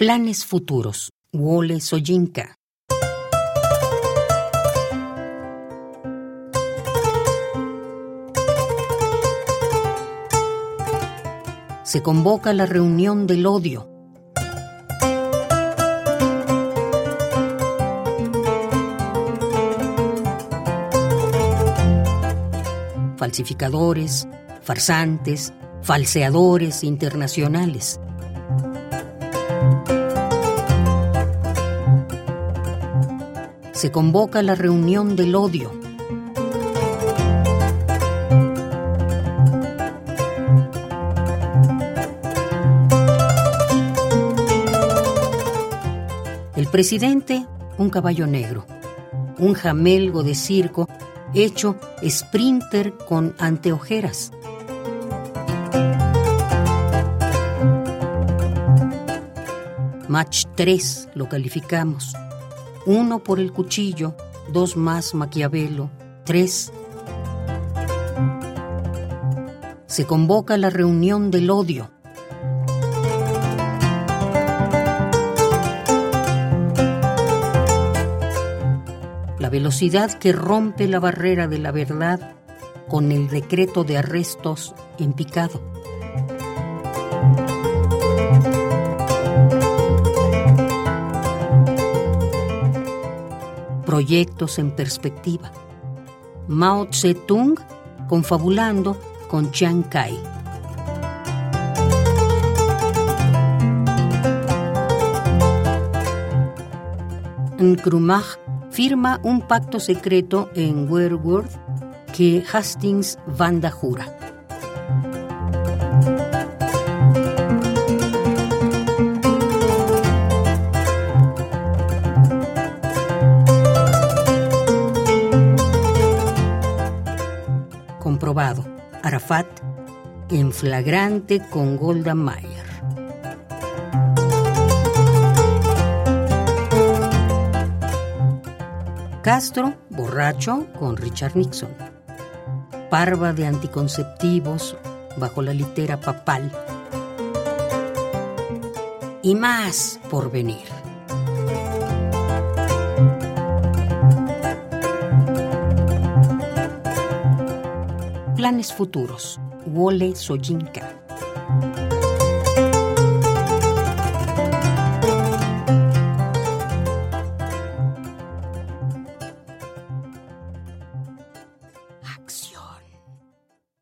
Planes futuros. Wole Soyinka. Se convoca la reunión del odio. Falsificadores, farsantes, falseadores internacionales. Se convoca la reunión del odio. El presidente, un caballo negro, un jamelgo de circo hecho sprinter con anteojeras. Match 3 lo calificamos. Uno por el cuchillo, dos más Maquiavelo, tres. Se convoca la reunión del odio. La velocidad que rompe la barrera de la verdad con el decreto de arrestos en picado. Proyectos en perspectiva. Mao Tse-tung confabulando con Chiang Kai. Nkrumah firma un pacto secreto en Werworth que Hastings Vanda jura. Arafat en flagrante con Golda Meir. Castro, borracho con Richard Nixon. Parva de anticonceptivos bajo la litera papal. Y más por venir. Planes futuros. Wole Soyinka.